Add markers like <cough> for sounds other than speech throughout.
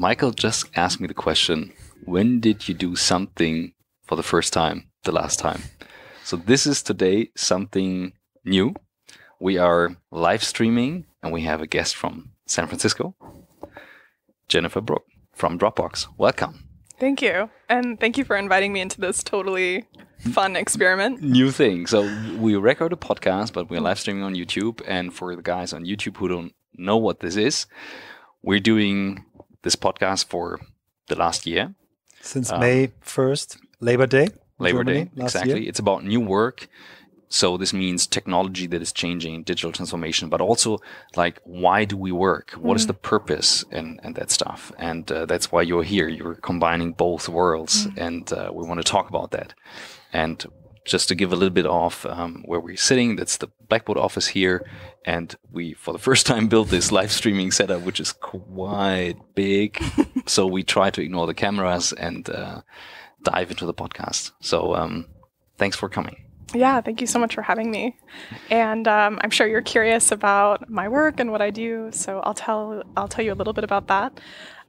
Michael just asked me the question when did you do something for the first time the last time? So, this is today something new. We are live streaming and we have a guest from San Francisco, Jennifer Brook from Dropbox. Welcome. Thank you. And thank you for inviting me into this totally fun experiment. New thing. So we record a podcast, but we're live streaming on YouTube. And for the guys on YouTube who don't know what this is, we're doing this podcast for the last year. Since um, May 1st, Labor Day. Labor Germany, Day, exactly. Year. It's about new work. So this means technology that is changing, digital transformation, but also like why do we work? What mm. is the purpose and and that stuff? And uh, that's why you're here. You're combining both worlds, mm. and uh, we want to talk about that. And just to give a little bit of um, where we're sitting, that's the Blackboard office here. And we, for the first time, <laughs> built this live streaming setup, which is quite big. <laughs> so we try to ignore the cameras and uh, dive into the podcast. So um, thanks for coming. Yeah, thank you so much for having me. And um, I'm sure you're curious about my work and what I do, so I'll tell I'll tell you a little bit about that.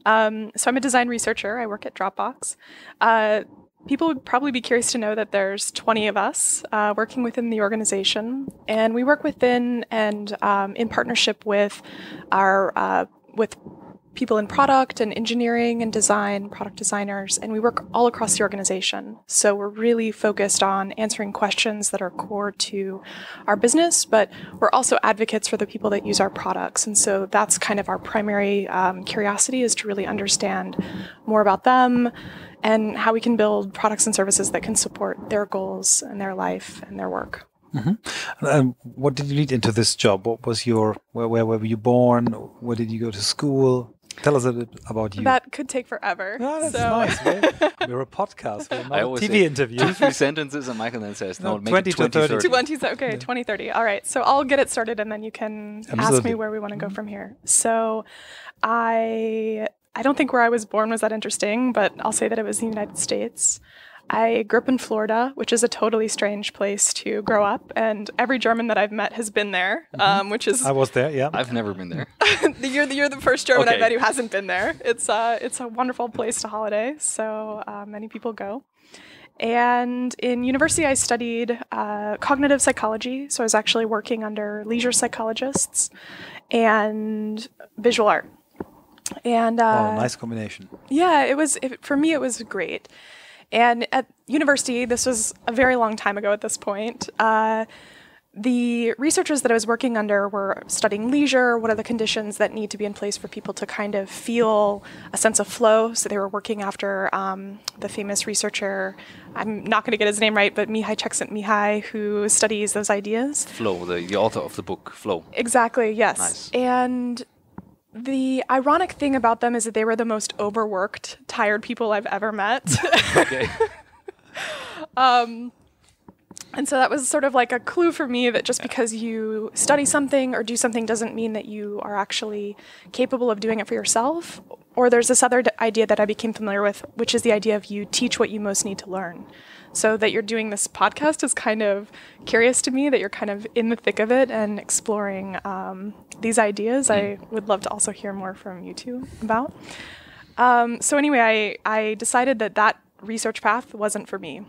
Um, so I'm a design researcher. I work at Dropbox. Uh, People would probably be curious to know that there's 20 of us uh, working within the organization, and we work within and um, in partnership with our uh, with people in product and engineering and design, product designers, and we work all across the organization. So we're really focused on answering questions that are core to our business, but we're also advocates for the people that use our products. And so that's kind of our primary um, curiosity is to really understand more about them and how we can build products and services that can support their goals and their life and their work. Mm-hmm. And what did you lead into this job? What was your where, where were you born? Where did you go to school? Tell us a bit about you. That could take forever. Oh, that's so. nice. We're, <laughs> we're, a podcast. We're not I a TV interview. Two, three sentences, and Michael then says, "No, no 20 to 30. 20, okay, yeah. 20, 30. All right. So I'll get it started, and then you can Absolutely. ask me where we want to go mm-hmm. from here. So, I I don't think where I was born was that interesting, but I'll say that it was the United States. I grew up in Florida, which is a totally strange place to grow up, and every German that I've met has been there, mm-hmm. um, which is. I was there, yeah. I've never been there. you're, <laughs> the, you're the first German okay. I've met who hasn't been there. It's, uh, it's a wonderful place to holiday, so uh, many people go. And in university, I studied uh, cognitive psychology. So I was actually working under leisure psychologists and visual art. And uh, oh, nice combination. Yeah, it was it, for me. It was great. And at university, this was a very long time ago at this point. Uh, the researchers that I was working under were studying leisure. What are the conditions that need to be in place for people to kind of feel a sense of flow? So they were working after um, the famous researcher, I'm not going to get his name right, but Mihaly Csikszentmihalyi, who studies those ideas. Flow, the, the author of the book Flow. Exactly, yes. Nice. And the ironic thing about them is that they were the most overworked, tired people I've ever met. <laughs> okay. <laughs> um, and so that was sort of like a clue for me that just because you study something or do something doesn't mean that you are actually capable of doing it for yourself. Or there's this other d- idea that I became familiar with, which is the idea of you teach what you most need to learn. So that you're doing this podcast is kind of curious to me that you're kind of in the thick of it and exploring um, these ideas. I would love to also hear more from you two about. Um, so anyway, I, I decided that that research path wasn't for me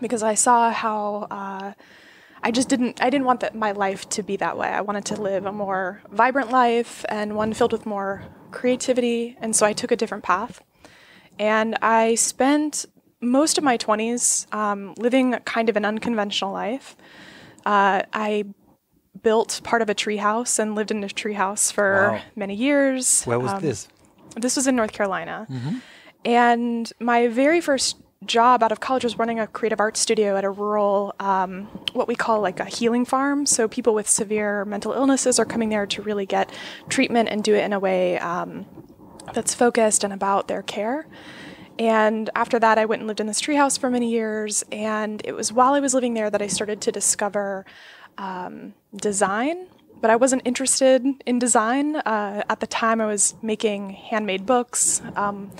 because I saw how uh, I just didn't I didn't want that my life to be that way. I wanted to live a more vibrant life and one filled with more creativity, and so I took a different path. And I spent most of my 20s um, living kind of an unconventional life. Uh, I built part of a treehouse and lived in a treehouse for wow. many years. Where was um, this? This was in North Carolina. Mm-hmm. And my very first job out of college was running a creative arts studio at a rural, um, what we call like a healing farm. So people with severe mental illnesses are coming there to really get treatment and do it in a way um, that's focused and about their care. And after that, I went and lived in this treehouse for many years. And it was while I was living there that I started to discover um, design. But I wasn't interested in design. Uh, at the time, I was making handmade books. Um,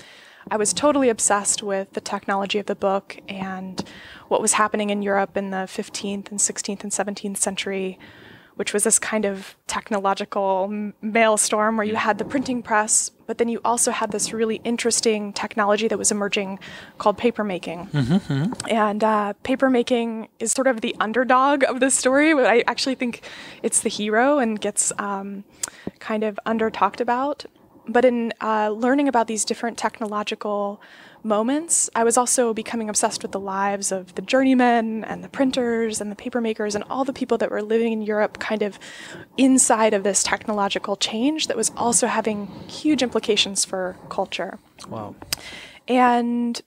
I was totally obsessed with the technology of the book and what was happening in Europe in the 15th and 16th and 17th century which was this kind of technological maelstrom where you had the printing press, but then you also had this really interesting technology that was emerging called papermaking. Mm-hmm. And uh, papermaking is sort of the underdog of this story, but I actually think it's the hero and gets um, kind of under talked about. But in uh, learning about these different technological moments, I was also becoming obsessed with the lives of the journeymen and the printers and the papermakers and all the people that were living in Europe kind of inside of this technological change that was also having huge implications for culture. Wow. And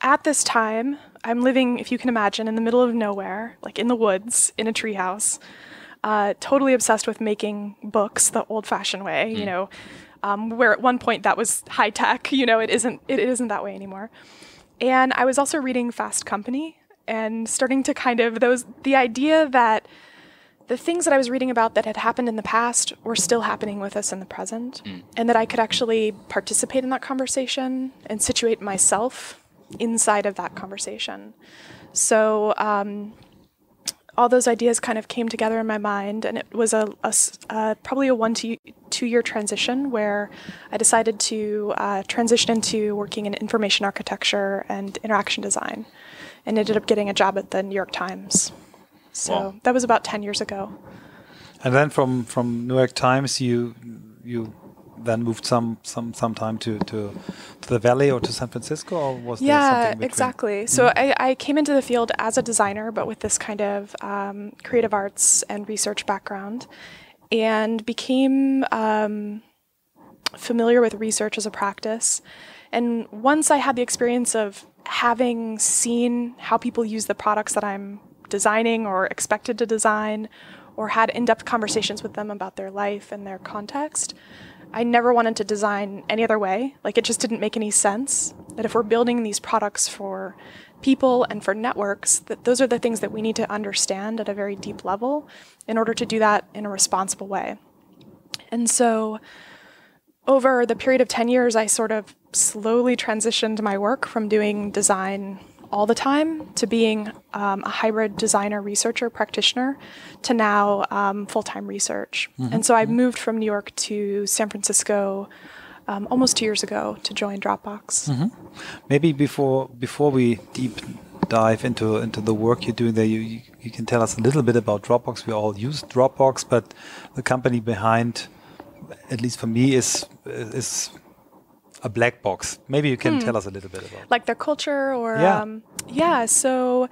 at this time, I'm living, if you can imagine, in the middle of nowhere, like in the woods, in a treehouse, uh, totally obsessed with making books the old fashioned way, mm. you know, um, where at one point that was high tech. You know, it isn't it isn't that way anymore. And I was also reading Fast Company and starting to kind of those the idea that the things that I was reading about that had happened in the past were still happening with us in the present, mm. and that I could actually participate in that conversation and situate myself inside of that conversation. So um, all those ideas kind of came together in my mind, and it was a, a uh, probably a one to two year transition where I decided to uh, transition into working in information architecture and interaction design, and ended up getting a job at the New York Times. So wow. that was about ten years ago. And then from from New York Times, you you then moved some some some time to to to the valley or to San Francisco or was yeah exactly. So mm-hmm. I, I came into the field as a designer but with this kind of um, creative arts and research background and became um, familiar with research as a practice. And once I had the experience of having seen how people use the products that I'm designing or expected to design or had in-depth conversations with them about their life and their context I never wanted to design any other way. Like it just didn't make any sense that if we're building these products for people and for networks, that those are the things that we need to understand at a very deep level in order to do that in a responsible way. And so over the period of 10 years, I sort of slowly transitioned my work from doing design all the time to being um, a hybrid designer, researcher, practitioner to now um, full time research. Mm-hmm. And so I moved from New York to San Francisco. Um, almost two years ago to join Dropbox. Mm-hmm. Maybe before before we deep dive into into the work you're doing there, you, you, you can tell us a little bit about Dropbox. We all use Dropbox, but the company behind, at least for me, is is a black box. Maybe you can hmm. tell us a little bit about like their culture or yeah. Um, yeah. So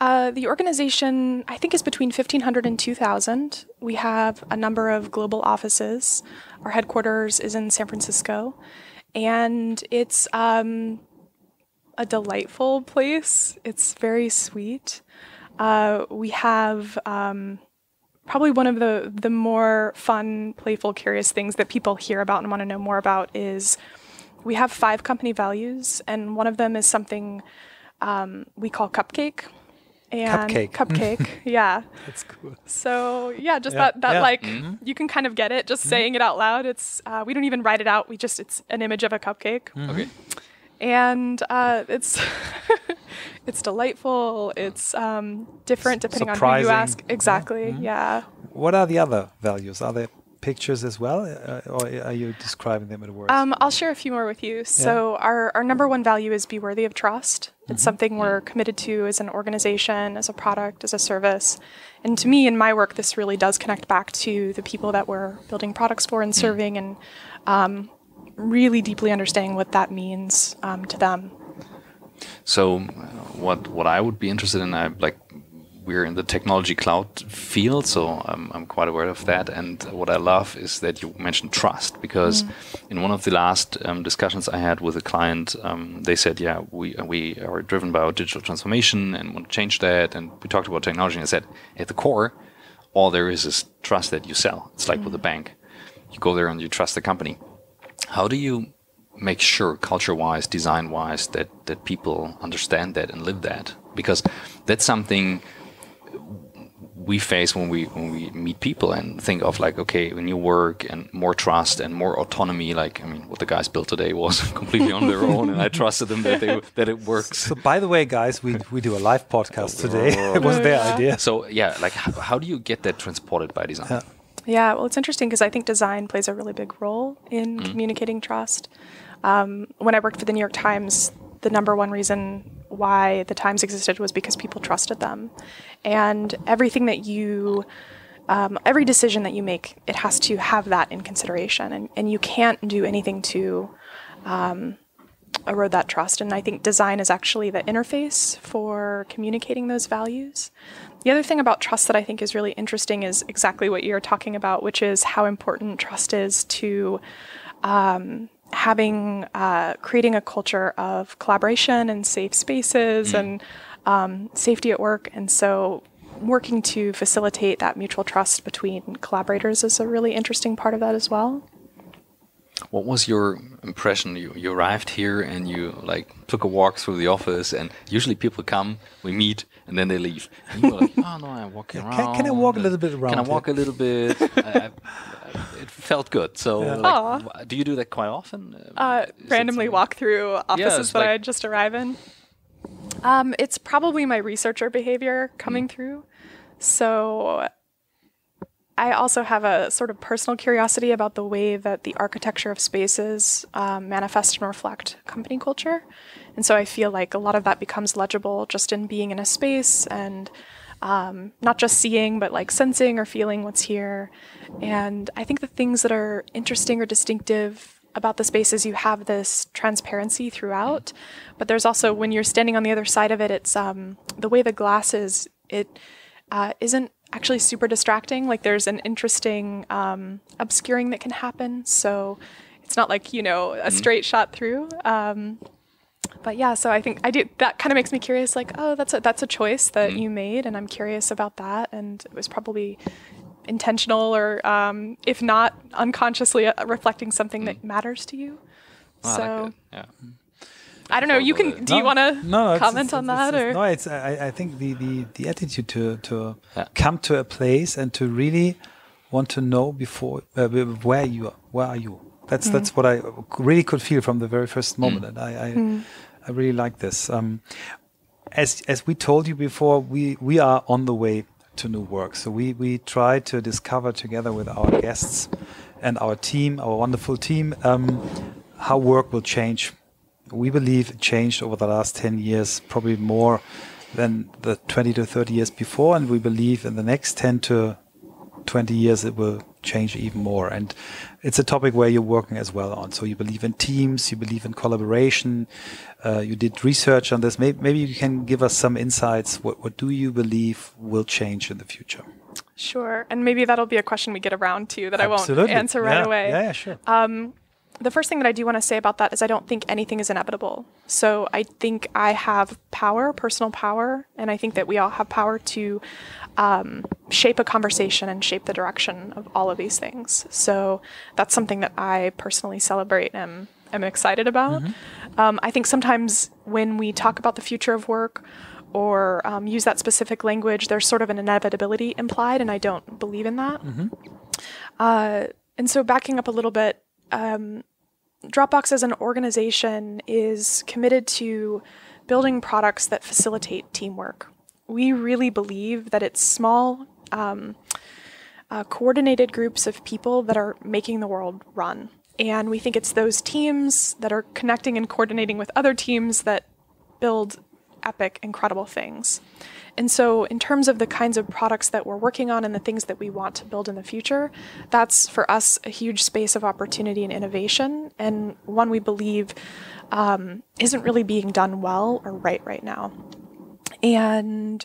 uh, the organization I think is between 1500 and 2000. We have a number of global offices. Our headquarters is in San Francisco, and it's um, a delightful place. It's very sweet. Uh, we have um, probably one of the the more fun, playful, curious things that people hear about and want to know more about is we have five company values, and one of them is something um, we call cupcake. And cupcake. Cupcake, <laughs> yeah. That's cool. So yeah, just yeah. that that yeah. like mm-hmm. you can kind of get it just mm-hmm. saying it out loud. It's uh, we don't even write it out. We just it's an image of a cupcake. Mm-hmm. Okay. And uh, it's <laughs> it's delightful. It's um, different depending Surprising. on who you ask. Exactly. Mm-hmm. Yeah. What are the other values? Are there pictures as well, uh, or are you describing them in words? Um, I'll share a few more with you. So our, our number one value is be worthy of trust. It's mm-hmm. something we're committed to as an organization, as a product, as a service. And to me, in my work, this really does connect back to the people that we're building products for and mm. serving, and um, really deeply understanding what that means um, to them. So, what what I would be interested in, I like we're in the technology cloud field, so I'm, I'm, quite aware of that. And what I love is that you mentioned trust, because mm. in one of the last um, discussions I had with a client, um, they said, "Yeah, we we are driven by our digital transformation and want to change that." And we talked about technology, and I said, at the core, all there is is trust that you sell. It's like mm. with a bank, you go there and you trust the company. How do you make sure, culture-wise, design-wise, that that people understand that and live that? Because that's something we face when we when we meet people and think of like okay new work and more trust and more autonomy like i mean what the guys built today was <laughs> completely on their own and i trusted them that they that it works. So by the way guys we we do a live podcast today. <laughs> It was their idea. So yeah like how, how do you get that transported by design? Yeah, yeah well it's interesting because i think design plays a really big role in mm. communicating trust. Um, when i worked for the new york times the number one reason why the Times existed was because people trusted them. And everything that you, um, every decision that you make, it has to have that in consideration. And, and you can't do anything to um, erode that trust. And I think design is actually the interface for communicating those values. The other thing about trust that I think is really interesting is exactly what you're talking about, which is how important trust is to. Um, having uh, creating a culture of collaboration and safe spaces mm. and um, safety at work, and so working to facilitate that mutual trust between collaborators is a really interesting part of that as well. What was your impression? You, you arrived here and you like took a walk through the office, and usually people come, we meet, and then they leave. And you were like, <laughs> "Oh no, I'm walking around. Can, can I walk a little bit around? Can I walk a little bit?" <laughs> I, I, it felt good. So, yeah. like, do you do that quite often? Uh, randomly walk through offices yeah, that like I just arrive in. Um, it's probably my researcher behavior coming mm. through. So, I also have a sort of personal curiosity about the way that the architecture of spaces um, manifest and reflect company culture. And so I feel like a lot of that becomes legible just in being in a space and um, not just seeing, but like sensing or feeling what's here. And I think the things that are interesting or distinctive about the space is you have this transparency throughout, but there's also when you're standing on the other side of it, it's um, the way the glass is. It uh, not actually super distracting. Like there's an interesting um, obscuring that can happen. So it's not like you know a mm-hmm. straight shot through. Um, but yeah, so I think I do. That kind of makes me curious. Like, oh, that's a that's a choice that mm. you made, and I'm curious about that. And it was probably intentional, or um, if not, unconsciously uh, reflecting something mm. that matters to you. Oh, so, I like yeah. I don't know. You can. Do no, you want to no, comment it's, on it's, that? It's, or? No, it's. I, I think the, the, the attitude to to yeah. come to a place and to really want to know before uh, where you are. Where are you? That's mm. that's what I really could feel from the very first moment, mm. and I I, mm. I, really like this. Um, as as we told you before, we we are on the way to new work. So we we try to discover together with our guests and our team, our wonderful team, um, how work will change. We believe it changed over the last ten years, probably more than the 20 to 30 years before, and we believe in the next 10 to 20 years it will change even more. And it's a topic where you're working as well on. So you believe in teams, you believe in collaboration. Uh, you did research on this. Maybe, maybe, you can give us some insights. What, what do you believe will change in the future? Sure. And maybe that'll be a question we get around to that Absolutely. I won't answer right yeah. away. Yeah, yeah, sure. Um, the first thing that I do want to say about that is I don't think anything is inevitable. So I think I have power, personal power, and I think that we all have power to um, shape a conversation and shape the direction of all of these things. So that's something that I personally celebrate and am excited about. Mm-hmm. Um, I think sometimes when we talk about the future of work or um, use that specific language, there's sort of an inevitability implied, and I don't believe in that. Mm-hmm. Uh, and so, backing up a little bit, um, Dropbox as an organization is committed to building products that facilitate teamwork we really believe that it's small, um, uh, coordinated groups of people that are making the world run. And we think it's those teams that are connecting and coordinating with other teams that build epic, incredible things. And so, in terms of the kinds of products that we're working on and the things that we want to build in the future, that's for us a huge space of opportunity and innovation, and one we believe um, isn't really being done well or right right now. And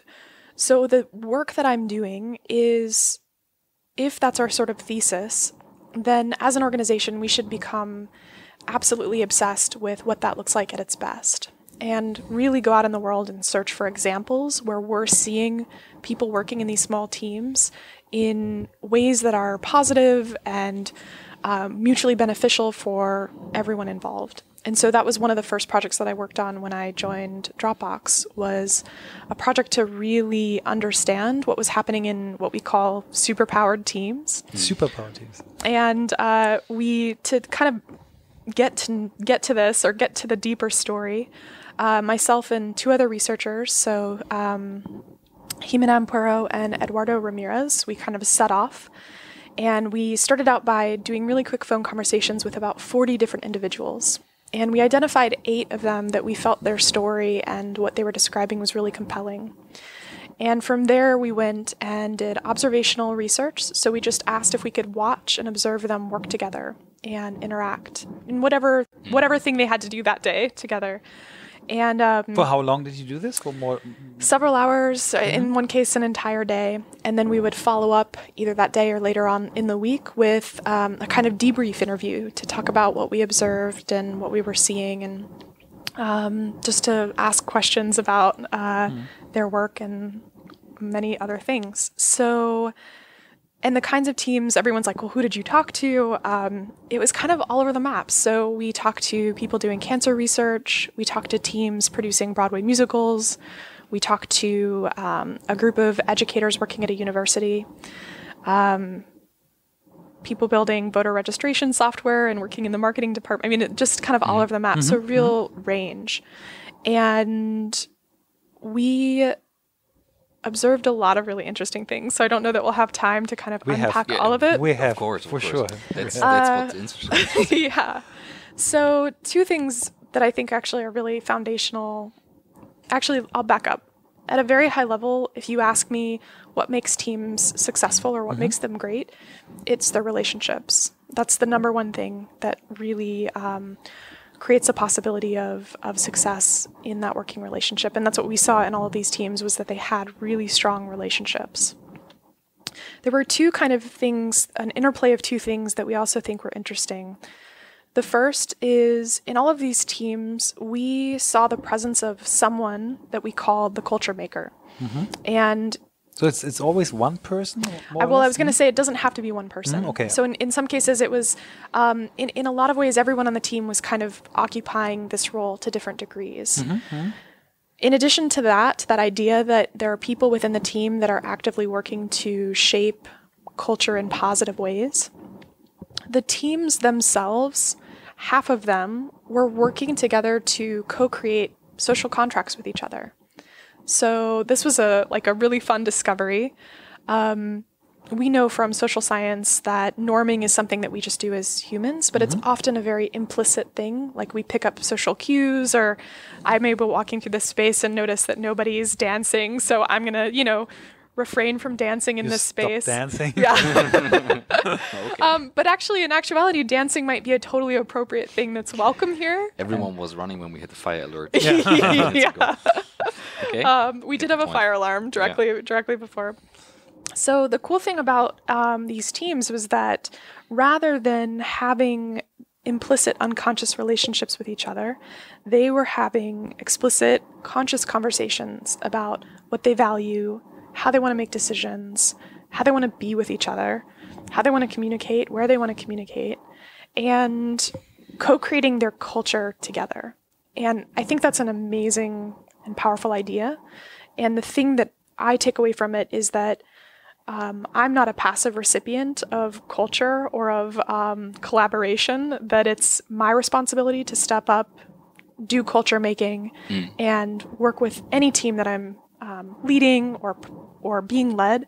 so the work that I'm doing is, if that's our sort of thesis, then as an organization, we should become absolutely obsessed with what that looks like at its best and really go out in the world and search for examples where we're seeing people working in these small teams in ways that are positive and um, mutually beneficial for everyone involved. And so that was one of the first projects that I worked on when I joined Dropbox was a project to really understand what was happening in what we call superpowered teams. Superpowered teams. And uh, we to kind of get to get to this or get to the deeper story. Uh, myself and two other researchers, so um, Jimena Ampuero and Eduardo Ramirez, we kind of set off and we started out by doing really quick phone conversations with about 40 different individuals. And we identified eight of them that we felt their story and what they were describing was really compelling. And from there, we went and did observational research. So we just asked if we could watch and observe them work together and interact in whatever whatever thing they had to do that day together. And um, for how long did you do this? For more several hours. Mm-hmm. In one case, an entire day, and then we would follow up either that day or later on in the week with um, a kind of debrief interview to talk about what we observed and what we were seeing, and um, just to ask questions about uh, mm. their work and many other things. So and the kinds of teams everyone's like well who did you talk to? Um, it was kind of all over the map. So we talked to people doing cancer research. We talked to teams producing broadway musicals. We talked to um, a group of educators working at a university. Um, people building voter registration software and working in the marketing department i mean it just kind of all mm-hmm. over the map. Mm-hmm. so real mm-hmm. range. And we observed a lot of really interesting things. So I don't know that we'll have time to kind of we unpack have, all of it. We have, of course, for course. sure. That's, uh, that's what's interesting. <laughs> yeah. So two things that I think actually are really foundational. Actually, I'll back up. At a very high level, if you ask me what makes teams successful or what mm-hmm. makes them great, it's their relationships. That's the number one thing that really um, creates a possibility of, of success in that working relationship. And that's what we saw in all of these teams was that they had really strong relationships. There were two kind of things, an interplay of two things that we also think were interesting. The first is in all of these teams, we saw the presence of someone that we called the culture maker. Mm-hmm. And so it's it's always one person. Uh, well, I was going to say it doesn't have to be one person. Mm, okay. So in, in some cases, it was um, in in a lot of ways, everyone on the team was kind of occupying this role to different degrees. Mm-hmm. Mm-hmm. In addition to that, that idea that there are people within the team that are actively working to shape culture in positive ways, the teams themselves, half of them were working together to co-create social contracts with each other. So this was a like a really fun discovery. Um, we know from social science that norming is something that we just do as humans, but mm-hmm. it's often a very implicit thing. Like we pick up social cues, or I may be walking through this space and notice that nobody's dancing, so I'm gonna, you know, refrain from dancing in you this space. dancing. <laughs> Yeah. <laughs> okay. um, but actually, in actuality, dancing might be a totally appropriate thing that's welcome here. Everyone was running when we hit the fire alert. <laughs> yeah. yeah. okay. Um, we Good did have point. a fire alarm directly yeah. directly before. So the cool thing about um, these teams was that rather than having implicit unconscious relationships with each other, they were having explicit conscious conversations about what they value, how they want to make decisions, how they want to be with each other, how they want to communicate, where they want to communicate, and co creating their culture together. And I think that's an amazing and powerful idea. And the thing that I take away from it is that um, I'm not a passive recipient of culture or of um, collaboration, that it's my responsibility to step up, do culture making, mm. and work with any team that I'm um, leading or or being led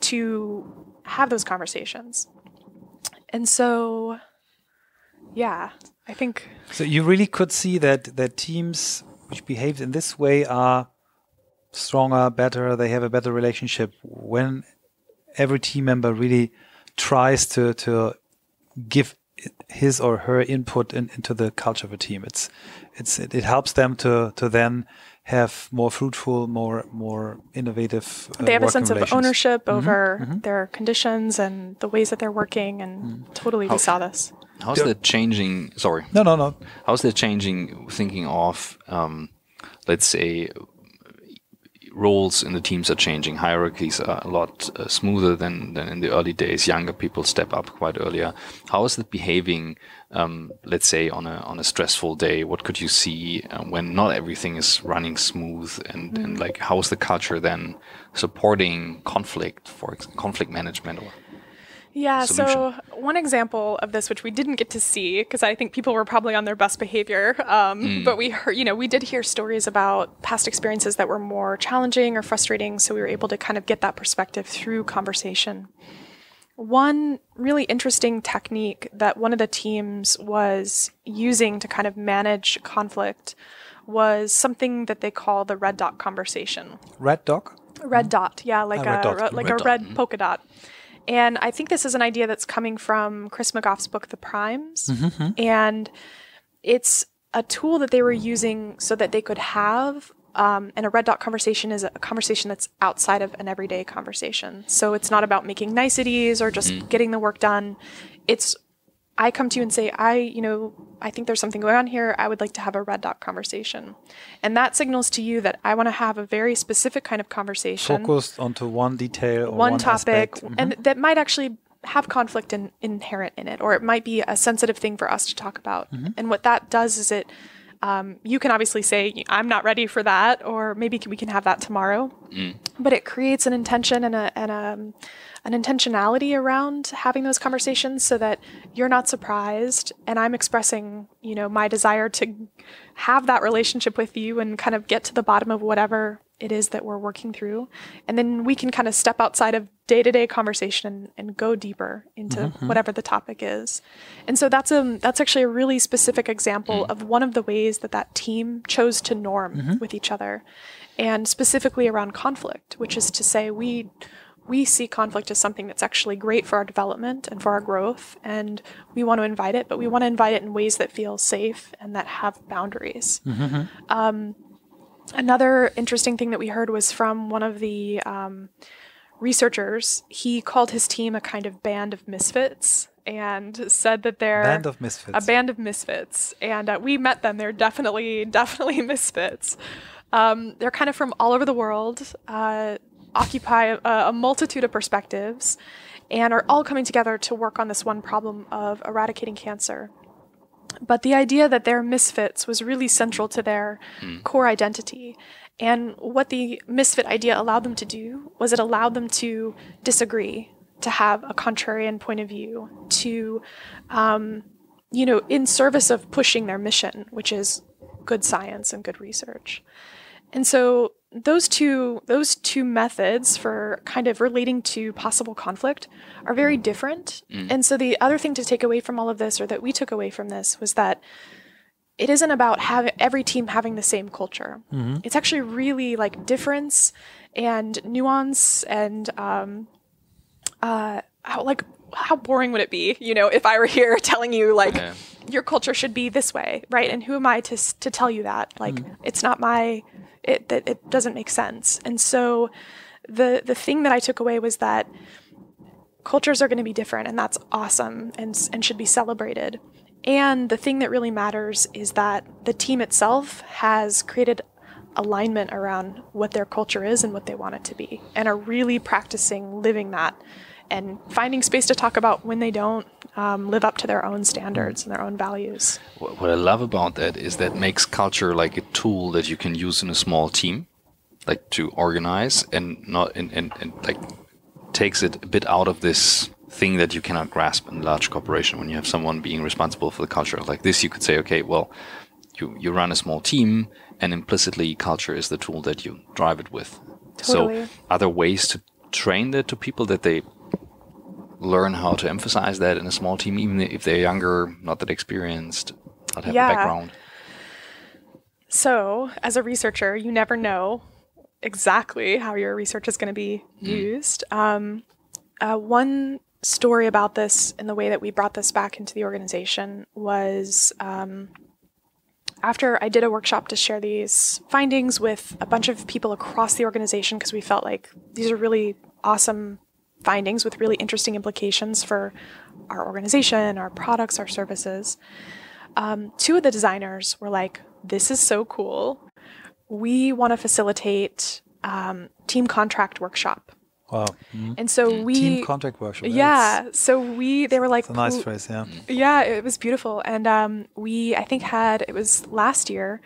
to have those conversations. And so, yeah, I think. So you really could see that that teams which behave in this way are stronger, better. They have a better relationship when every team member really tries to to give his or her input in, into the culture of a team. It's it's it, it helps them to to then have more fruitful, more more innovative. Uh, they have a sense of ownership mm-hmm. over mm-hmm. their conditions and the ways that they're working, and mm. totally How, we saw this. How's yeah. that changing? Sorry. No, no, no. How's that changing? Thinking of, um, let's say, roles in the teams are changing. Hierarchies are a lot uh, smoother than, than in the early days. Younger people step up quite earlier. How is it behaving, um, let's say, on a, on a stressful day? What could you see uh, when not everything is running smooth? And, mm. and like, how is the culture then supporting conflict, for conflict management? Or yeah, solution. so one example of this, which we didn't get to see, because I think people were probably on their best behavior, um, mm. but we heard, you know, we did hear stories about past experiences that were more challenging or frustrating, so we were able to kind of get that perspective through conversation. One really interesting technique that one of the teams was using to kind of manage conflict was something that they call the red dot conversation. Red dot? Red dot, yeah, like ah, a like red a dot. red mm-hmm. polka dot. And I think this is an idea that's coming from Chris McGoff's book, The Primes. Mm-hmm. And it's a tool that they were using so that they could have. Um, and a red dot conversation is a conversation that's outside of an everyday conversation. So it's not about making niceties or just mm. getting the work done. It's I come to you and say, I, you know, I think there's something going on here. I would like to have a red dot conversation. And that signals to you that I want to have a very specific kind of conversation. Focused onto one detail one, one, topic. Mm-hmm. And that might actually have conflict in, inherent in it, or it might be a sensitive thing for us to talk about. Mm-hmm. And what that does is it, um, you can obviously say, I'm not ready for that, or maybe we can have that tomorrow. Mm. But it creates an intention and a, and a, an intentionality around having those conversations so that you're not surprised and I'm expressing, you know, my desire to have that relationship with you and kind of get to the bottom of whatever it is that we're working through. And then we can kind of step outside of day to day conversation and, and, go deeper into mm-hmm. whatever the topic is. And so that's a that's actually a really specific example mm. of one of the ways that that team chose to norm mm-hmm. with each other, and specifically around conflict, which is to say we we see conflict as something that's actually great for our development and for our growth, and we want to invite it, but we want to invite it in ways that feel safe and that have boundaries. Mm-hmm. Um, another interesting thing that we heard was from one of the um, researchers. He called his team a kind of band of misfits and said that they're band of misfits. a band of misfits. And uh, we met them. They're definitely, <laughs> definitely misfits. Um, they're kind of from all over the world. Uh, occupy a, a multitude of perspectives and are all coming together to work on this one problem of eradicating cancer. But the idea that they're misfits was really central to their mm. core identity. And what the misfit idea allowed them to do was it allowed them to disagree, to have a contrarian point of view, to, um, you know, in service of pushing their mission, which is good science and good research. And so those two those two methods for kind of relating to possible conflict are very different. Mm. And so the other thing to take away from all of this or that we took away from this was that it isn't about having every team having the same culture. Mm-hmm. It's actually really like difference and nuance and um, uh, how like how boring would it be, you know, if I were here <laughs> telling you like yeah. your culture should be this way, right? And who am I to to tell you that? Like mm. it's not my it that it doesn't make sense. And so the the thing that I took away was that cultures are going to be different and that's awesome and and should be celebrated. And the thing that really matters is that the team itself has created alignment around what their culture is and what they want it to be and are really practicing living that and finding space to talk about when they don't um, live up to their own standards and their own values. What I love about that is that makes culture like a tool that you can use in a small team, like to organize and not and, and, and like takes it a bit out of this thing that you cannot grasp in a large corporation when you have someone being responsible for the culture. Like this, you could say, okay, well, you, you run a small team and implicitly culture is the tool that you drive it with. Totally. So are there ways to train that to people that they learn how to emphasize that in a small team, even if they're younger, not that experienced, not have yeah. a background? So, as a researcher, you never know exactly how your research is going to be mm. used. Um, uh, one story about this and the way that we brought this back into the organization was um, after I did a workshop to share these findings with a bunch of people across the organization because we felt like these are really awesome findings with really interesting implications for our organization, our products, our services. Um, two of the designers were like, This is so cool. We want to facilitate um, team contract workshop. Wow. Mm. And so we Team contract workshop. yeah. So we they were like It's a nice "Who- phrase, yeah. yeah, it was beautiful. And um, we, I think, had, it was last year,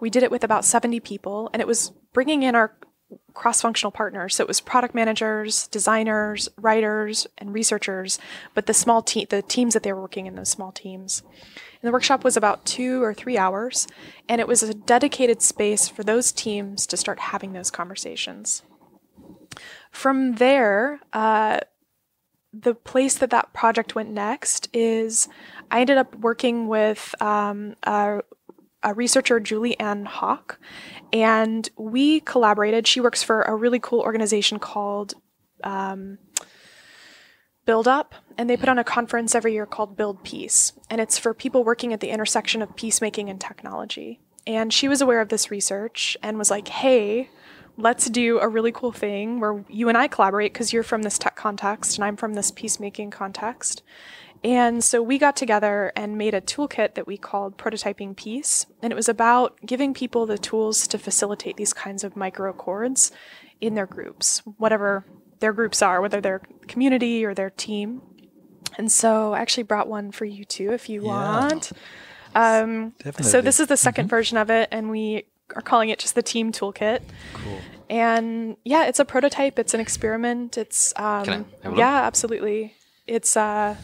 we did it with about 70 people, and it was bringing in our cross functional partners. So it was product managers, designers, writers, and researchers, but the small team, the teams that they were working in, those small teams. And the workshop was about two or three hours, and it was a dedicated space for those teams to start having those conversations. From there, uh, the place that that project went next is I ended up working with um, a, a researcher, Julie Ann Hawke, and we collaborated. She works for a really cool organization called um, Build Up, and they put on a conference every year called Build Peace, and it's for people working at the intersection of peacemaking and technology. And she was aware of this research and was like, hey, let's do a really cool thing where you and I collaborate because you're from this tech context and I'm from this peacemaking context. And so we got together and made a toolkit that we called Prototyping Peace. And it was about giving people the tools to facilitate these kinds of micro chords in their groups, whatever their groups are, whether they're community or their team. And so I actually brought one for you too if you Yeah. want. Um, so this is the 2nd version of it, and we are calling it just the team toolkit. Cool. And yeah, it's a prototype. It's an experiment. It's um, Can I have a look? yeah, absolutely. It's uh,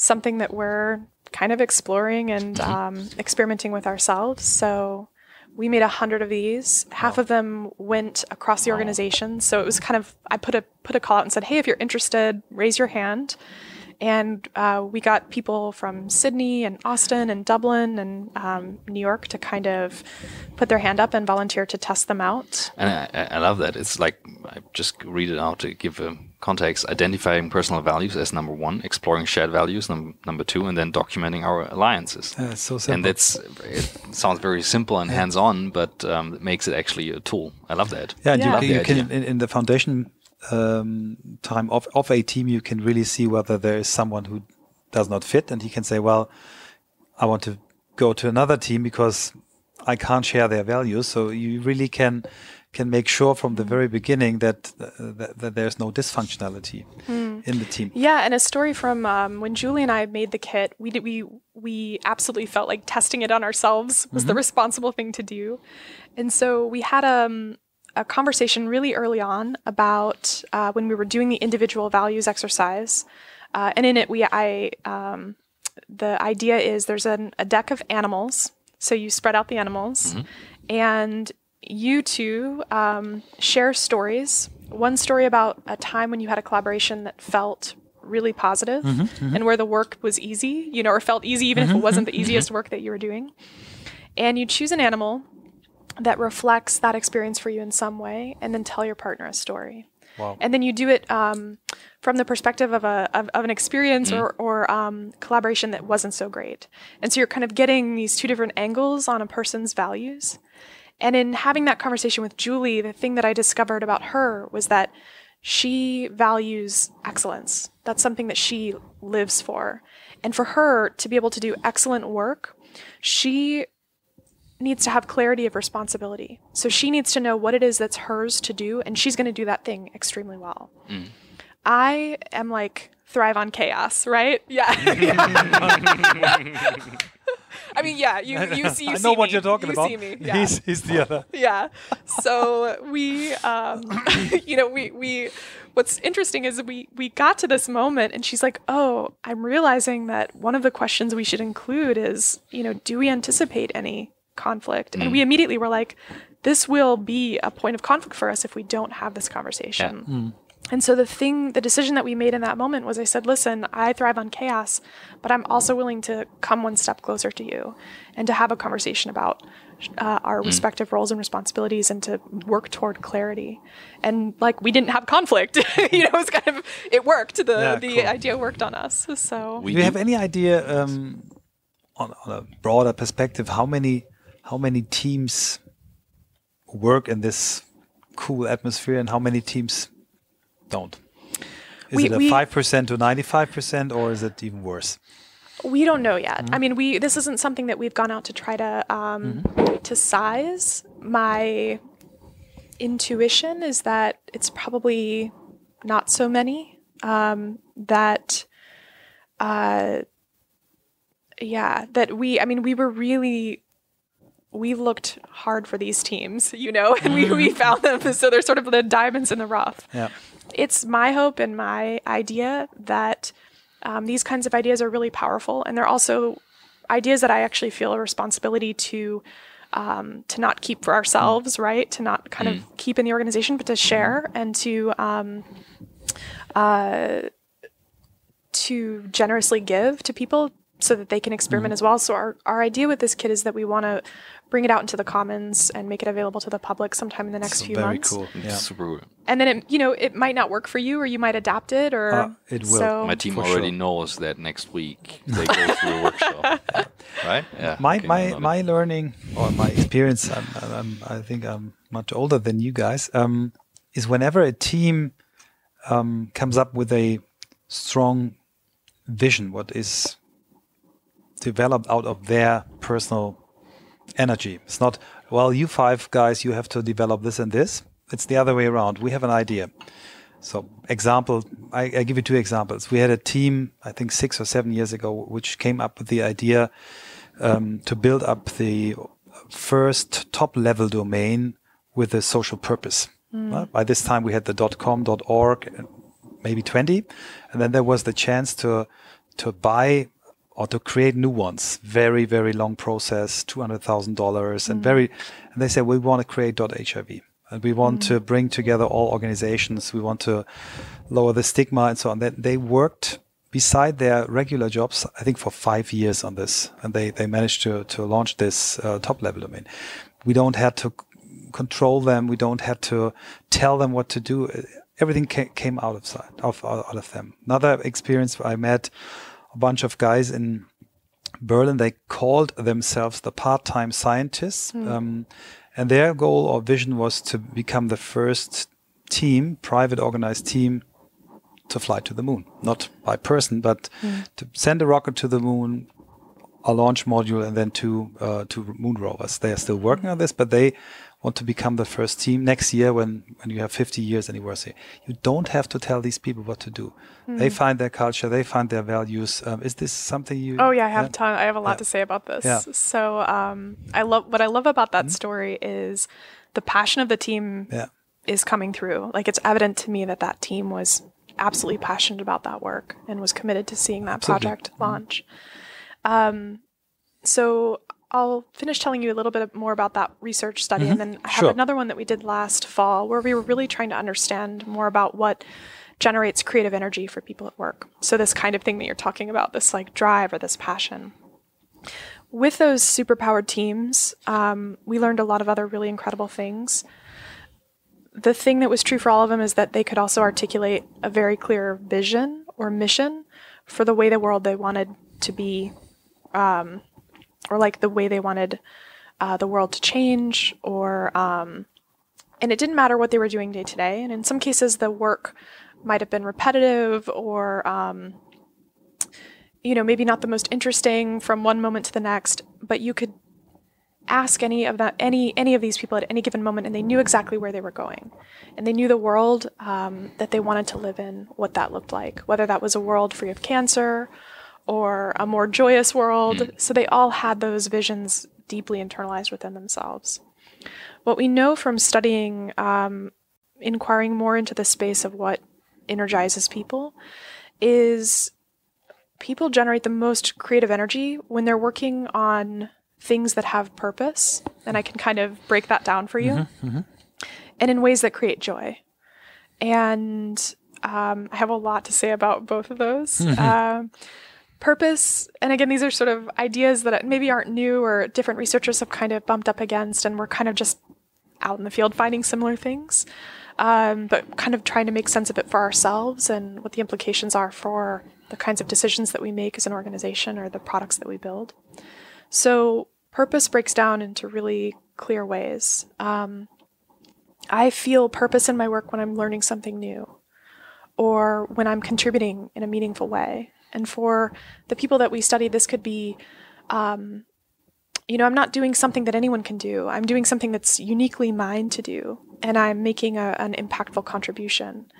something that we're kind of exploring and Mm-hmm. um, experimenting with ourselves. So we made a hundred of these. Half of them went across the organization. So it was kind of I put a put a call out and said, hey, if you're interested, raise your hand. And uh, we got people from Sydney and Austin and Dublin and um, New York to kind of put their hand up and volunteer to test them out. And I, I I love that. It's like I just read it out to give a context: identifying personal values as number one, exploring shared values num- number two, and then documenting our alliances. Yeah, so simple. And that's it sounds very simple and hands-on, but um, it makes it actually a tool. I love that. Yeah, and Yeah. you, can- you can in, in the foundation um, time of, of a team, you can really see whether there is someone who does not fit, and he can say, "Well, I want to go to another team because I can't share their values." So you really can can make sure from the very beginning that uh, that, that there's no dysfunctionality Hmm. in the team. Yeah, and a story from um, when Julie and I made the kit. We did, we we absolutely felt like testing it on ourselves was the responsible thing to do, and so we had um, a conversation really early on about uh, when we were doing the individual values exercise, uh, and in it we I um, the idea is there's an, a deck of animals, so you spread out the animals, and you two um, share stories. One story about a time when you had a collaboration that felt really positive and where the work was easy, you know, or felt easy even if it wasn't the easiest work that you were doing. And you choose an animal that reflects that experience for you in some way, and then tell your partner a story. Wow. And then you do it um, from the perspective of, a, of, of an experience or, or um, collaboration that wasn't so great. And so you're kind of getting these two different angles on a person's values. And in having that conversation with Julie, the thing that I discovered about her was that she values excellence. That's something that she lives for. And for her to be able to do excellent work, she needs to have clarity of responsibility. So she needs to know what it is that's hers to do, and she's going to do that thing extremely well. I am like thrive on chaos, right? Yeah. <laughs> <laughs> I mean, yeah. You you see. You I see know what me. you're talking you about. See me. <laughs> Yeah He's, he's the other. yeah so we um you know we we what's interesting is we we got to this moment and she's like oh i'm realizing that one of the questions we should include is you know do we anticipate any conflict and we immediately were like this will be a point of conflict for us if we don't have this conversation and so the thing, the decision that we made in that moment was I said, listen, I thrive on chaos, but I'm also willing to come one step closer to you and to have a conversation about uh, our respective roles and responsibilities and to work toward clarity. And like we didn't have conflict, <laughs> you know, it was kind of, it worked. The, Yeah, the cool. idea worked on us. So We Do you have any idea um, on, on a broader perspective how many how many teams work in this cool atmosphere and how many teams don't? Is We- it a five percent to ninety five percent, or is it even worse? We don't know yet. I mean, we this isn't something that we've gone out to try to um, to size. My intuition is that it's probably not so many. Um, that, uh, yeah, that we, I mean, we were really, we looked hard for these teams, <laughs> you know, and we, we found them. So they're sort of the diamonds in the rough. Yeah. It's my hope and my idea that um, these kinds of ideas are really powerful. And they're also ideas that I actually feel a responsibility to um, to not keep for ourselves, right? To not kind of keep in the organization, but to share and to um, uh, to generously give to people so that they can experiment as well. So our, our idea with this kit is that we want to bring it out into the commons and make it available to the public sometime in the next So few very months. cool. Yeah. Super. And then it, you know, it might not work for you or you might adapt it or Uh, it will. So, My team For already sure. knows that next week they go through a workshop, <laughs> right? Yeah. my okay, my got it. my learning or my experience I'm, I'm, i think i'm much older than you guys um, is whenever a team um, comes up with a strong vision what is developed out of their personal energy it's not well you five guys you have to develop this and this it's the other way around we have an idea so, example, I, I give you two examples. We had a team, I think six or seven years ago, which came up with the idea um, to build up the first top level domain with a social purpose. Well, by this time, we had the dot .com, dot .org, maybe 20. And then there was the chance to, to buy or to create new ones. Very, very long process, $200,000 and very, and they said, we want to create .hiv and we want to bring together all organizations. We want to lower the stigma and so on. They, they worked beside their regular jobs, I think for five years on this, and they, they managed to, to launch this uh, top level domain. We don't have to control them. We don't have to tell them what to do. Everything came out of side, of, out of them. Another experience I met a bunch of guys in Berlin. They called themselves the part-time scientists, um, and their goal or vision was to become the first team, private organized team, to fly to the moon. Not by person, but to send a rocket to the moon, a launch module, and then two uh, two moon rovers. They are still working on this, but they want to become the first team next year when when you have 50 years anniversary. You don't have to tell these people what to do. They find their culture, they find their values. Um, is this something you? Oh yeah, I have a ton. I have a lot Yeah. to say about this. Yeah. So um, I love what I love about that story is the passion of the team Yeah. is coming through. Like it's evident to me that that team was absolutely passionate about that work and was committed to seeing that Absolutely. project launch. Um, so I'll finish telling you a little bit more about that research study, and then I have Sure. another one that we did last fall where we were really trying to understand more about what generates creative energy for people at work. So this kind of thing that you're talking about, this like drive or this passion. With those superpowered teams, um, we learned a lot of other really incredible things. The thing that was true for all of them is that they could also articulate a very clear vision or mission for the way the world they wanted to be, um, or like the way they wanted uh, the world to change, or um, and it didn't matter what they were doing day to day. And in some cases, the work might have been repetitive or um, you know maybe not the most interesting from one moment to the next but you could ask any of that any any of these people at any given moment and they knew exactly where they were going and they knew the world um, that they wanted to live in what that looked like whether that was a world free of cancer or a more joyous world so they all had those visions deeply internalized within themselves what we know from studying um, inquiring more into the space of what energizes people is people generate the most creative energy when they're working on things that have purpose. And I can kind of break that down for you. And in ways that create joy. And um, I have a lot to say about both of those. Um, purpose, and again, these are sort of ideas that maybe aren't new or different researchers have kind of bumped up against, and we're kind of just out in the field finding similar things um, but kind of trying to make sense of it for ourselves and what the implications are for the kinds of decisions that we make as an organization or the products that we build. So, purpose breaks down into really clear ways. Um, I feel purpose in my work when I'm learning something new or when I'm contributing in a meaningful way. And for the people that we study, this could be, um, you know, I'm not doing something that anyone can do. I'm doing something that's uniquely mine to do, and I'm making a, an impactful contribution.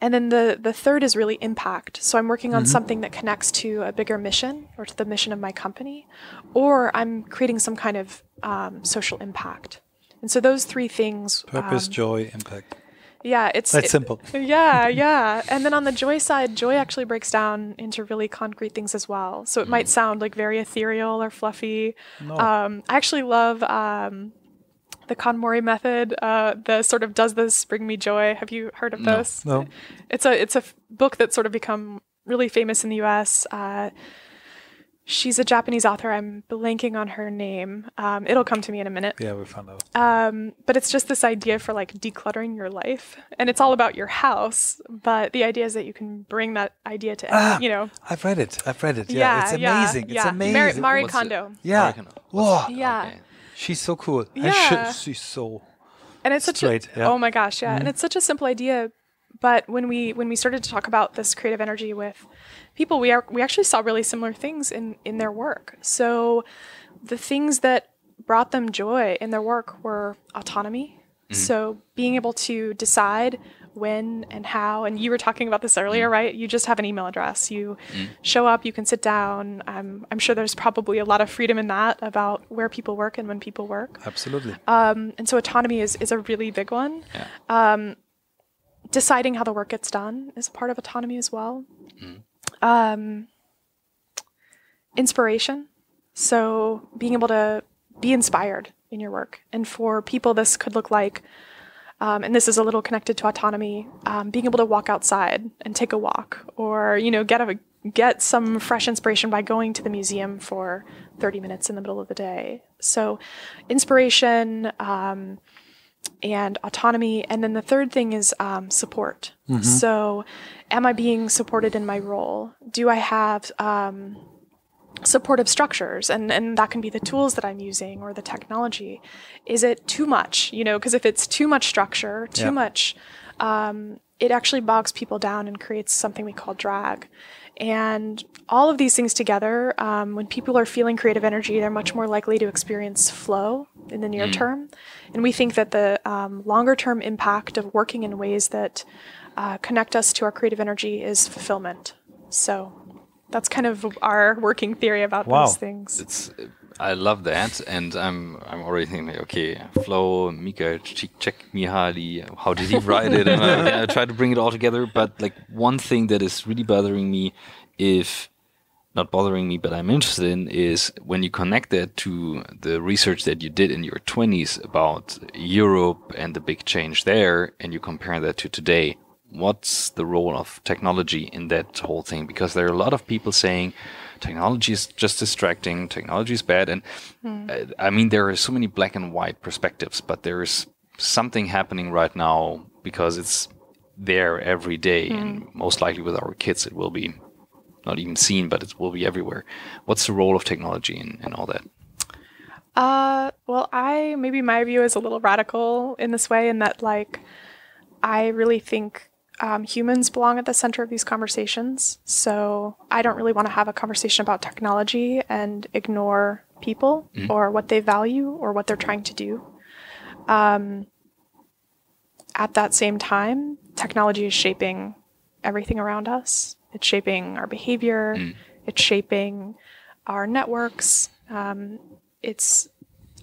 And then the the third is really impact. So I'm working on mm-hmm. something that connects to a bigger mission or to the mission of my company, or I'm creating some kind of um, social impact. And so those three things: purpose, um, joy, impact. Yeah, it's that's it, simple. <laughs> Yeah, yeah. And then on the joy side, joy actually breaks down into really concrete things as well. So it mm. might sound like very ethereal or fluffy. No. Um, I actually love um, the KonMari method. Uh, the sort of does this bring me joy? Have you heard of no. this? No. It's a it's a f- book that's sort of become really famous in the U.S. Uh, She's a Japanese author. I'm blanking on her name. Um, it'll come to me in a minute. Yeah, we found out. Um, but it's just this idea for like decluttering your life, and it's all about your house. But the idea is that you can bring that idea to, ah, you know. I've read it. I've read it. Yeah, yeah it's amazing. Yeah, it's amazing. Marie, Marie Kondo. Yeah. Whoa. Yeah. Okay. She's so cool. Yeah. she's so. And it's straight. such a. Yeah. Oh my gosh, yeah, mm-hmm. and it's such a simple idea, but when we when we started to talk about this creative energy with people, we are we actually saw really similar things in in their work. So the things that brought them joy in their work were autonomy. Mm-hmm. So being able to decide when and how, and you were talking about this earlier, mm-hmm. right? You just have an email address. You mm-hmm. show up, you can sit down. Um, I'm sure there's probably a lot of freedom in that about where people work and when people work. Absolutely. Um, and so autonomy is, is a really big one. Yeah. Um, deciding how the work gets done is a part of autonomy as well. Mm um, inspiration. So being able to be inspired in your work. And for people, this could look like, um, and this is a little connected to autonomy, um, being able to walk outside and take a walk, or you know, get a get some fresh inspiration by going to the museum for 30 minutes in the middle of the day. So, inspiration. Um, and autonomy. And then the third thing is um, support. Mm-hmm. So, am I being supported in my role? Do I have um, supportive structures? And, and that can be the tools that I'm using or the technology. Is it too much? You know, because if it's too much structure, too yeah. much, um, it actually bogs people down and creates something we call drag. And all of these things together, um, when people are feeling creative energy, they're much more likely to experience flow in the near mm. term. And we think that the um, longer term impact of working in ways that uh, connect us to our creative energy is fulfillment. So that's kind of our working theory about wow. those things. It's I love that, and I'm I'm already thinking, okay, Flow, Mihaly, Csikszentmihalyi, how did he write it? And I, <laughs> I try to bring it all together. But like one thing that is really bothering me, if not bothering me, but I'm interested in, is when you connect that to the research that you did in your 20s about Europe and the big change there, and you compare that to today. What's the role of technology in that whole thing? Because there are a lot of people saying technology is just distracting, technology is bad. And mm. I mean, there are so many black and white perspectives, but there's something happening right now because it's there every day. Mm. And most likely with our kids, it will be not even seen, but it will be everywhere. What's the role of technology and, and all that? Uh, well, I maybe my view is a little radical in this way, in that like I really think um, humans belong at the center of these conversations. So I don't really want to have a conversation about technology and ignore people mm-hmm. or what they value or what they're trying to do. Um, at that same time, technology is shaping everything around us. It's shaping our behavior. Mm. It's shaping our networks. Um, it's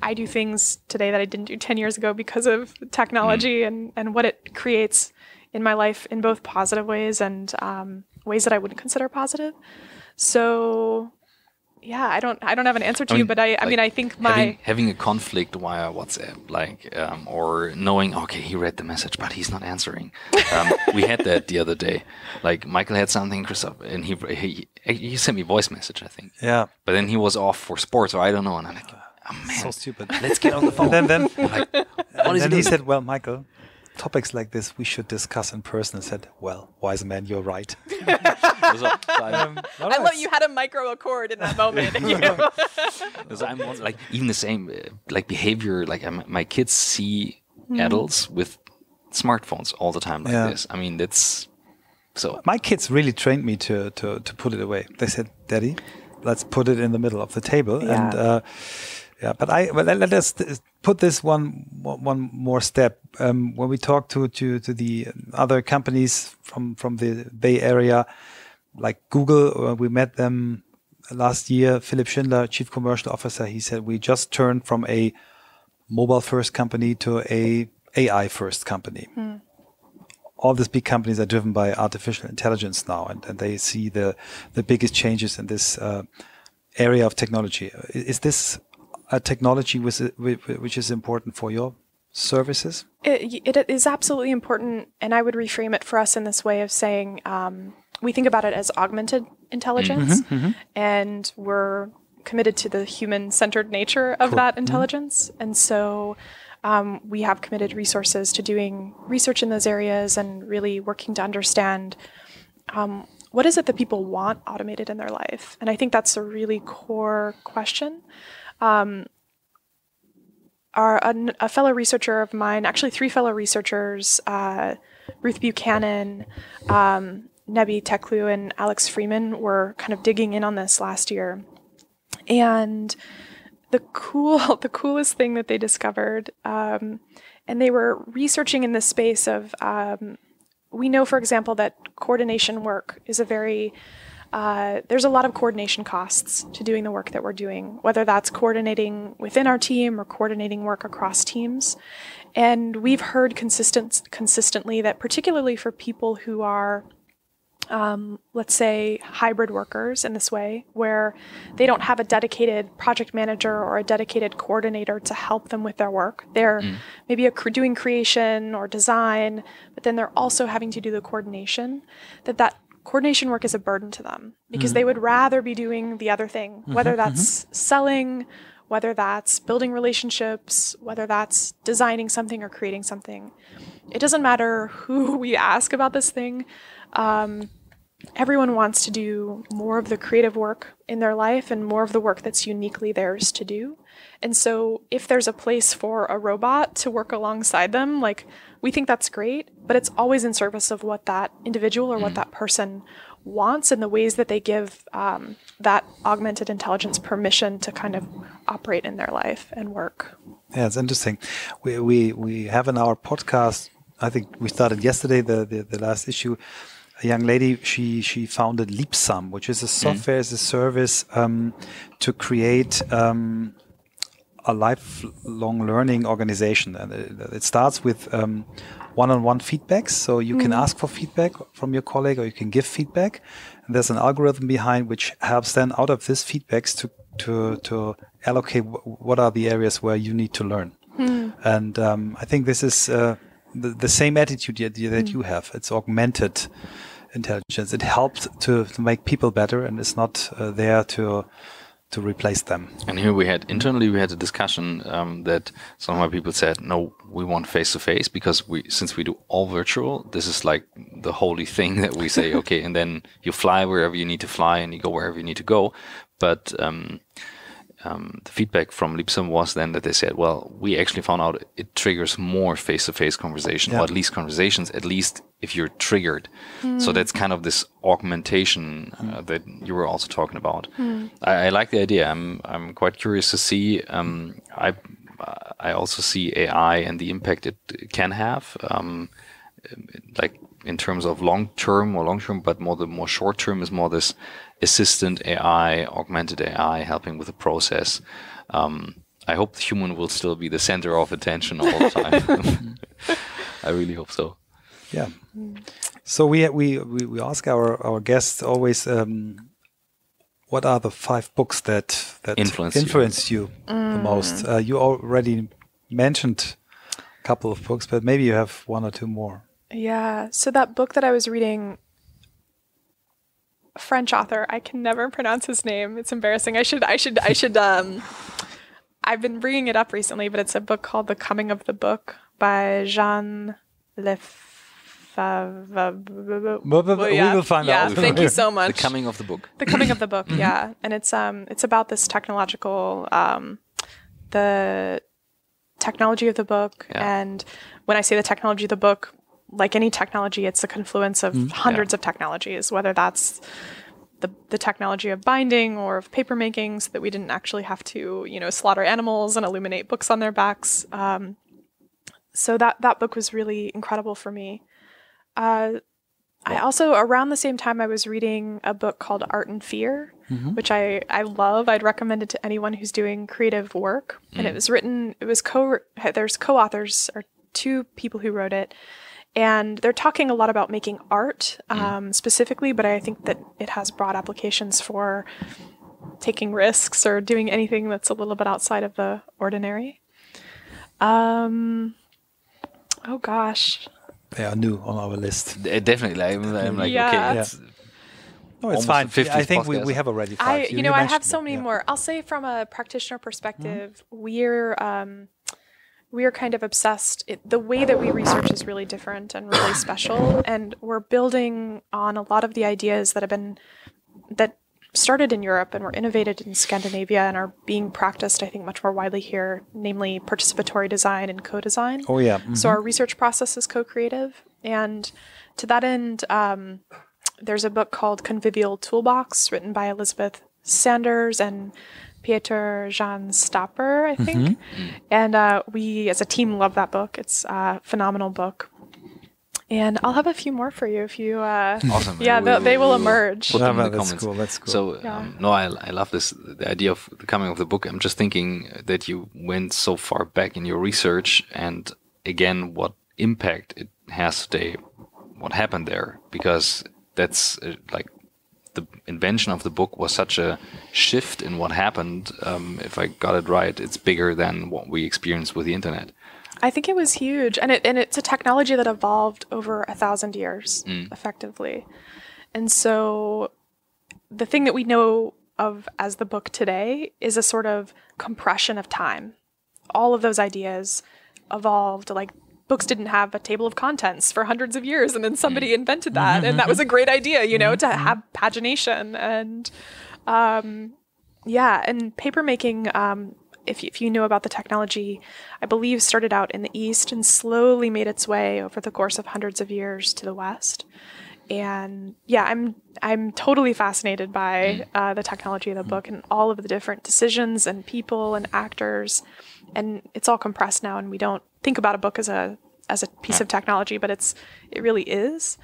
I do things today that I didn't do 10 years ago because of technology mm. and, and what it creates in my life in both positive ways and um, ways that I wouldn't consider positive. So yeah, I don't I don't have an answer to I mean, you, but I like I mean I think my having, having, a conflict via WhatsApp, like um, or knowing okay he read the message but he's not answering. Um, we had that the other day. Like Michael had something, Christoph, and he, he he sent me voice message I think. Yeah. But then he was off for sports or I don't know, and I'm like. Oh man, so stupid. Let's get on the phone. and then then, like, and then he said, "Well, Michael, topics like this we should discuss in person and said, well, wise man, you're right. <laughs> um, I love you had a micro accord in that moment. <laughs> Because <laughs> I'm like even the same uh, like behavior. Like I'm, my kids see mm. adults with smartphones all the time like yeah. this. I mean, that's so. My kids really trained me to to to put it away. They said, "Daddy, let's put it in the middle of the table." Yeah. And uh, Yeah, but I well, let us put this one one more step. Um, when we talk to to to the other companies from from the Bay Area, like Google, uh, we met them last year. Philipp Schindler, Chief Commercial Officer, he said we just turned from a mobile first company to a AI first company. Hmm. All these big companies are driven by artificial intelligence now, and, and they see the the biggest changes in this uh, area of technology. Is this a technology which, which is important for your services? It, it is absolutely important, and I would reframe it for us in this way of saying um, we think about it as augmented intelligence, mm-hmm, mm-hmm. and we're committed to the human-centered nature of cool. that mm-hmm. intelligence, mm-hmm. and so. Um, we have committed resources to doing research in those areas and really working to understand um, what is it that people want automated in their life? And I think that's a really core question. Um, our, a, a, fellow researcher of mine, actually three fellow researchers, uh, Ruth Buchanan, um, Nebi Teklu, and Alex Freeman, were kind of digging in on this last year. And the cool, <laughs> the coolest thing that they discovered, um, and they were researching in the space of um, we know, for example, that coordination work is a very uh, there's a lot of coordination costs to doing the work that we're doing, whether that's coordinating within our team or coordinating work across teams. And we've heard consistent, consistently that, particularly for people who are um, let's say, hybrid workers in this way, where they don't have a dedicated project manager or a dedicated coordinator to help them with their work. They're mm. maybe a, doing creation or design, but then they're also having to do the coordination. That that coordination work is a burden to them because mm. they would rather be doing the other thing, mm-hmm, whether that's mm-hmm. selling, whether that's building relationships, whether that's designing something or creating something. It doesn't matter who <laughs> we ask about this thing. Um, everyone wants to do more of the creative work in their life and more of the work that's uniquely theirs to do. And so, if there's a place for a robot to work alongside them, like we think that's great, but it's always in service of what that individual or what mm. that person wants and the ways that they give um, that augmented intelligence permission to kind of operate in their life and work. Yeah, it's interesting. We we we have in our podcast. I think we started yesterday the the, the last issue a young lady she she founded Leapsome, which is a mm. software mm. as a service um, to create um, a lifelong learning organization, and it, it starts with um, one-on-one feedbacks. So you mm. can ask for feedback from your colleague, or you can give feedback. And there's an algorithm behind which helps then out of this feedbacks to to to allocate what are the areas where you need to learn. Mm. And um, I think this is. Uh, the, the same attitude that, that mm. you have. It's augmented intelligence. It helps to, to make people better and is not uh, there to to replace them. And here we had internally we had a discussion um, that some of my people said, no, we want face to face because we since we do all virtual, this is like the holy thing <laughs> that we say, okay, and then you fly wherever you need to fly and you go wherever you need to go. But um, um, the feedback from Leapsome was then that they said, well, we actually found out it triggers more face-to-face conversation, yeah. or at least conversations, at least if you're triggered. Mm. So that's kind of this augmentation uh, mm. that you were also talking about. Mm. I, I, like the idea. I'm I'm quite curious to see. Um, I I also see AI and the impact it can have. Um, like in terms of long term or long term, but more the more short term is more this assistant AI, augmented AI helping with the process. Um, I hope the human will still be the center of attention all the time. <laughs> I really hope so. Yeah. So we we we, we ask our our guests always. Um, what are the five books that that influenced, influenced you, you mm. the most? Uh, you already mentioned a couple of books, but maybe you have one or two more. Yeah. So that book that I was reading, French author, I can never pronounce his name. It's embarrassing. I should. I should. I should. Um, I've been bringing it up recently, but it's a book called The Coming of the Book by Jean Lefebvre. Well, yeah, we will find yeah, out. Thank you so much. The Coming of the Book. The Coming of the Book. Yeah, and it's um it's about this technological um the technology of the book yeah. and when I say the technology of the book, like any technology, it's a confluence of mm, hundreds yeah. of technologies, whether that's the, the technology of binding or of paper making so that we didn't actually have to, you know, slaughter animals and illuminate books on their backs. Um, so that, that book was really incredible for me. Uh, I also, around the same time, I was reading a book called Art and Fear, mm-hmm. which I, I love. I'd recommend it to anyone who's doing creative work. Mm. And it mm. was written, it was co, there's co authors or two people who wrote it and they're talking a lot about making art mm. um, mm. specifically, but I think that it has broad applications for taking risks or doing anything that's a little bit outside of the ordinary. Um, oh gosh. They are new on our list. Definitely. I'm, I'm like, yeah. okay, it's yeah. No, it's fine. I think we, we have already five. I, you, you know, I have so many yeah. more. I'll say from a practitioner perspective, mm-hmm. we're um, we are kind of obsessed. It, the way that we research is really different and really <coughs> special, and we're building on a lot of the ideas that have been that started in Europe and were innovated in Scandinavia and are being practiced, I think, much more widely here, namely participatory design and co-design. Oh yeah. Mm-hmm. So our research process is co-creative, and to that end, um, there's a book called Convivial Toolbox, written by Elizabeth Sanders and Pieter Jan Stopper, I think. Mm-hmm. And uh, we, as a team, love that book. It's a phenomenal book. And I'll have a few more for you if you. Uh, <laughs> awesome. Yeah, we, they will emerge. Put them in the that's comments. Cool. That's cool. So, yeah. um, no, I, I love this. The idea of the coming of the book. I'm just thinking that you went so far back in your research, and again, what impact it has today, what happened there, because that's uh, like the invention of the book was such a shift in what happened. Um, if I got it right, it's bigger than what we experienced with the internet. I think it was huge, and it and it's a technology that evolved over a thousand years, mm. effectively. And so, the thing that we know of as the book today is a sort of compression of time. All of those ideas evolved like books didn't have a table of contents for hundreds of years and then somebody mm. invented that mm-hmm. and that was a great idea you know to mm-hmm. have pagination and um, yeah and paper making um, if, if you know about the technology i believe started out in the east and slowly made its way over the course of hundreds of years to the west and yeah i'm i'm totally fascinated by mm. uh, the technology of the book and all of the different decisions and people and actors and it's all compressed now and we don't think about a book as a as a piece of technology, but it's it really is.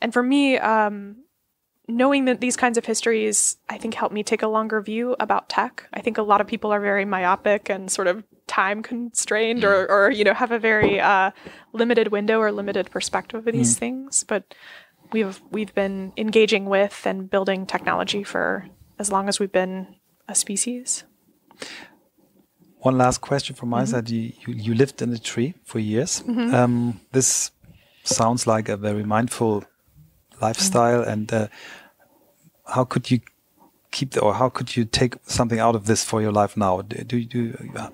And for me, um, knowing that these kinds of histories, I think, help me take a longer view about tech. I think a lot of people are very myopic and sort of time constrained, or, mm. or you know, have a very uh, limited window or limited perspective of these mm. things. But we've we've been engaging with and building technology for as long as we've been a species. One last question from my mm -hmm. side. You, you, you lived in a tree for years. Mm -hmm. um, this sounds like a very mindful lifestyle. Mm -hmm. And uh, how could you keep the, or how could you take something out of this for your life now? Do, do you?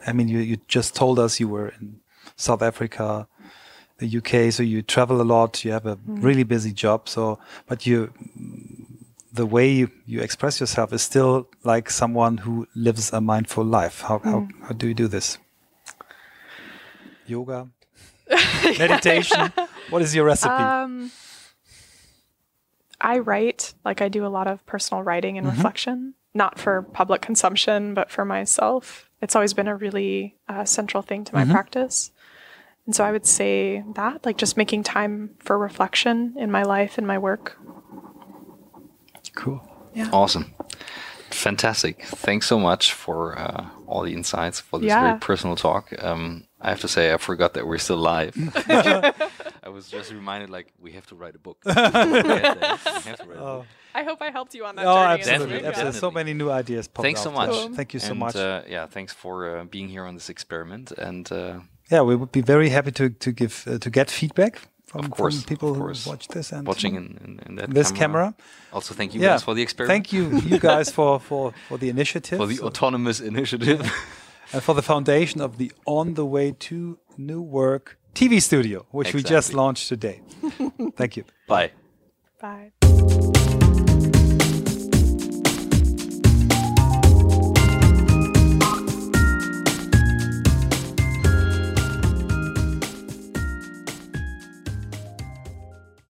I mean, you you just told us you were in South Africa, the UK, so you travel a lot. You have a mm-hmm. really busy job. So, but you the way you, you express yourself is still like someone who lives a mindful life. How, mm. how, how do you do this? Yoga, <laughs> meditation. what is your recipe? Um, I write, like I do a lot of personal writing and mm -hmm. reflection, not for public consumption, but for myself. It's always been a really uh, central thing to my mm -hmm. practice. And so I would say that, like just making time for reflection in my life and my work Cool. Yeah. Awesome. Fantastic. Thanks so much for uh, all the insights, for this yeah. very personal talk. Um, I have to say, I forgot that we're still live. <laughs> I was just reminded, like, <laughs> we have to write a book. oh. I hope I helped you on that. Oh, journey absolutely. absolutely. absolutely. So many new ideas. Thanks so much. Cool. Thank you so and, much. Uh, yeah, thanks for uh, being here on this experiment. And uh, yeah, we would be very happy to to give uh, to get feedback from, of course, from people who watch this and watching in, in, in that this camera. camera. Also, thank you yeah. guys for the experiment. Thank you, you guys, for for for the initiative, for the so autonomous initiative, and for the foundation of the On the Way to New Work TV studio, which exactly. we just launched today. thank you. Bye. Bye.